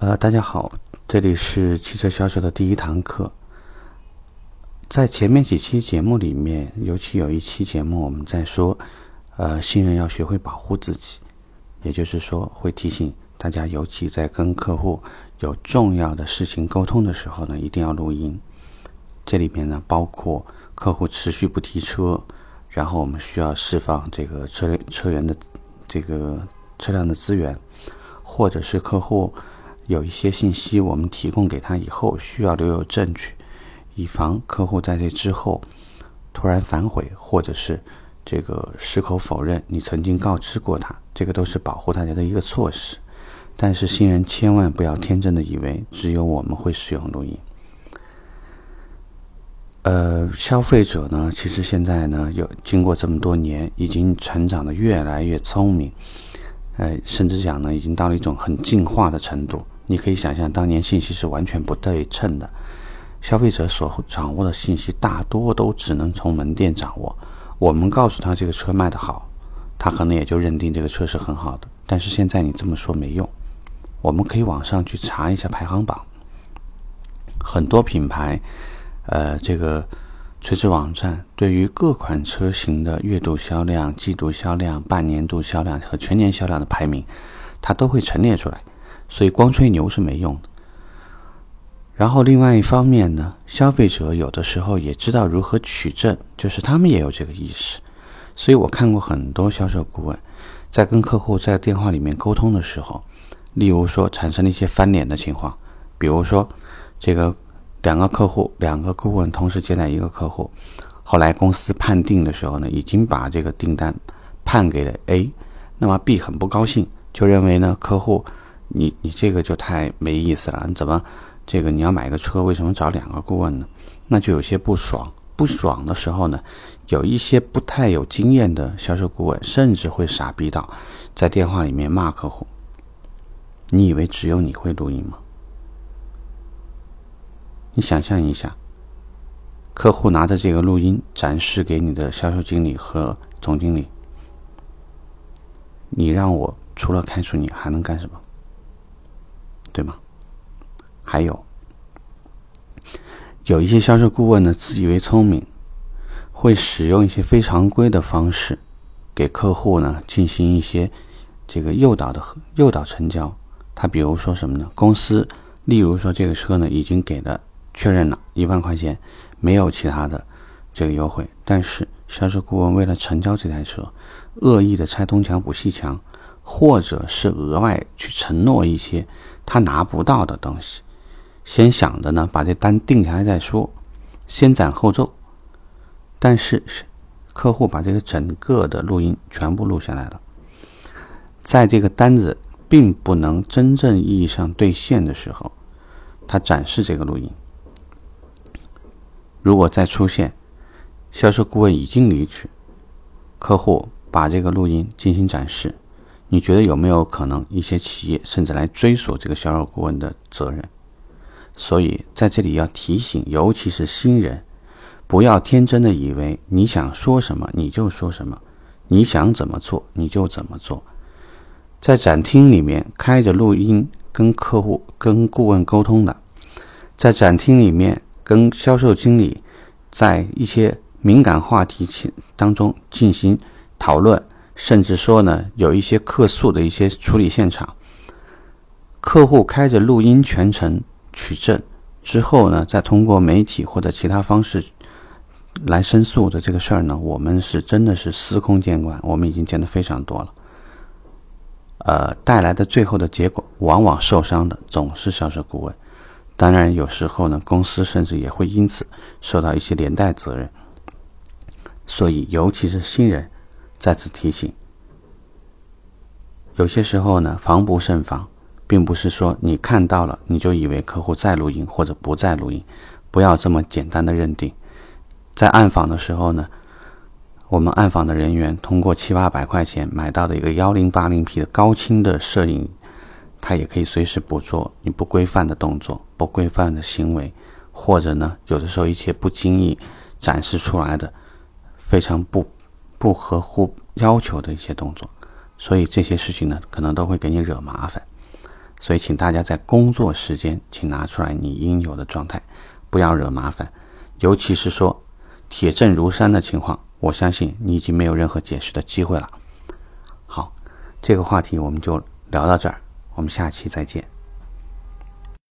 呃，大家好，这里是汽车销售的第一堂课。在前面几期节目里面，尤其有一期节目，我们在说，呃，新人要学会保护自己，也就是说，会提醒大家，尤其在跟客户有重要的事情沟通的时候呢，一定要录音。这里面呢，包括客户持续不提车，然后我们需要释放这个车车源的这个车辆的资源，或者是客户。有一些信息我们提供给他以后，需要留有证据，以防客户在这之后突然反悔，或者是这个矢口否认你曾经告知过他，这个都是保护大家的一个措施。但是新人千万不要天真的以为只有我们会使用录音。呃，消费者呢，其实现在呢，有经过这么多年，已经成长的越来越聪明，呃，甚至讲呢，已经到了一种很进化的程度。你可以想象，当年信息是完全不对称的，消费者所掌握的信息大多都只能从门店掌握。我们告诉他这个车卖得好，他可能也就认定这个车是很好的。但是现在你这么说没用，我们可以网上去查一下排行榜，很多品牌，呃，这个垂直网站对于各款车型的月度销量、季度销量、半年度销量和全年销量的排名，它都会陈列出来。所以光吹牛是没用的。然后另外一方面呢，消费者有的时候也知道如何取证，就是他们也有这个意识。所以我看过很多销售顾问在跟客户在电话里面沟通的时候，例如说产生了一些翻脸的情况，比如说这个两个客户两个顾问同时接待一个客户，后来公司判定的时候呢，已经把这个订单判给了 A，那么 B 很不高兴，就认为呢客户。你你这个就太没意思了，你怎么这个你要买个车，为什么找两个顾问呢？那就有些不爽。不爽的时候呢，有一些不太有经验的销售顾问，甚至会傻逼到在电话里面骂客户。你以为只有你会录音吗？你想象一下，客户拿着这个录音展示给你的销售经理和总经理，你让我除了开除你还能干什么？对吗？还有，有一些销售顾问呢，自以为聪明，会使用一些非常规的方式，给客户呢进行一些这个诱导的诱导成交。他比如说什么呢？公司，例如说这个车呢已经给了确认了一万块钱，没有其他的这个优惠，但是销售顾问为了成交这台车，恶意的拆东墙补西墙，或者是额外去承诺一些。他拿不到的东西，先想着呢，把这单定下来再说，先斩后奏。但是客户把这个整个的录音全部录下来了，在这个单子并不能真正意义上兑现的时候，他展示这个录音。如果再出现销售顾问已经离去，客户把这个录音进行展示。你觉得有没有可能一些企业甚至来追索这个销售顾问的责任？所以在这里要提醒，尤其是新人，不要天真的以为你想说什么你就说什么，你想怎么做你就怎么做。在展厅里面开着录音跟客户、跟顾问沟通的，在展厅里面跟销售经理在一些敏感话题当中进行讨论。甚至说呢，有一些客诉的一些处理现场，客户开着录音全程取证之后呢，再通过媒体或者其他方式来申诉的这个事儿呢，我们是真的是司空见惯，我们已经见得非常多了。呃，带来的最后的结果，往往受伤的总是销售顾问。当然，有时候呢，公司甚至也会因此受到一些连带责任。所以，尤其是新人。再次提醒，有些时候呢，防不胜防，并不是说你看到了你就以为客户在录音或者不在录音，不要这么简单的认定。在暗访的时候呢，我们暗访的人员通过七八百块钱买到的一个幺零八零 P 的高清的摄影，他也可以随时捕捉你不规范的动作、不规范的行为，或者呢，有的时候一些不经意展示出来的非常不。不合乎要求的一些动作，所以这些事情呢，可能都会给你惹麻烦。所以，请大家在工作时间，请拿出来你应有的状态，不要惹麻烦。尤其是说铁证如山的情况，我相信你已经没有任何解释的机会了。好，这个话题我们就聊到这儿，我们下期再见。